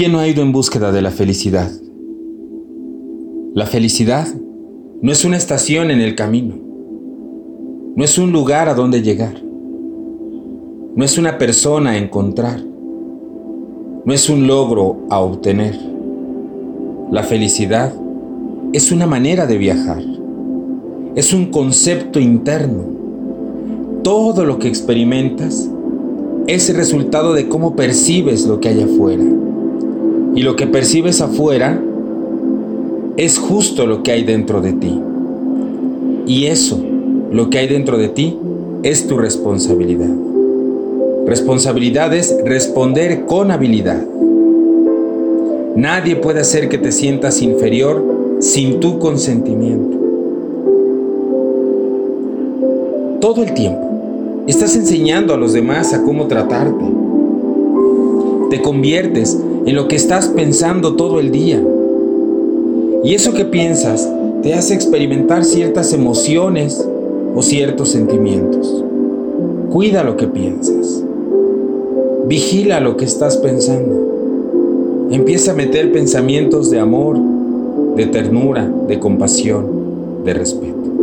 ¿Quién no ha ido en búsqueda de la felicidad? La felicidad no es una estación en el camino, no es un lugar a donde llegar, no es una persona a encontrar, no es un logro a obtener. La felicidad es una manera de viajar, es un concepto interno. Todo lo que experimentas es el resultado de cómo percibes lo que hay afuera. Y lo que percibes afuera es justo lo que hay dentro de ti. Y eso, lo que hay dentro de ti, es tu responsabilidad. Responsabilidad es responder con habilidad. Nadie puede hacer que te sientas inferior sin tu consentimiento. Todo el tiempo estás enseñando a los demás a cómo tratarte. Te conviertes en lo que estás pensando todo el día. Y eso que piensas te hace experimentar ciertas emociones o ciertos sentimientos. Cuida lo que piensas. Vigila lo que estás pensando. Empieza a meter pensamientos de amor, de ternura, de compasión, de respeto.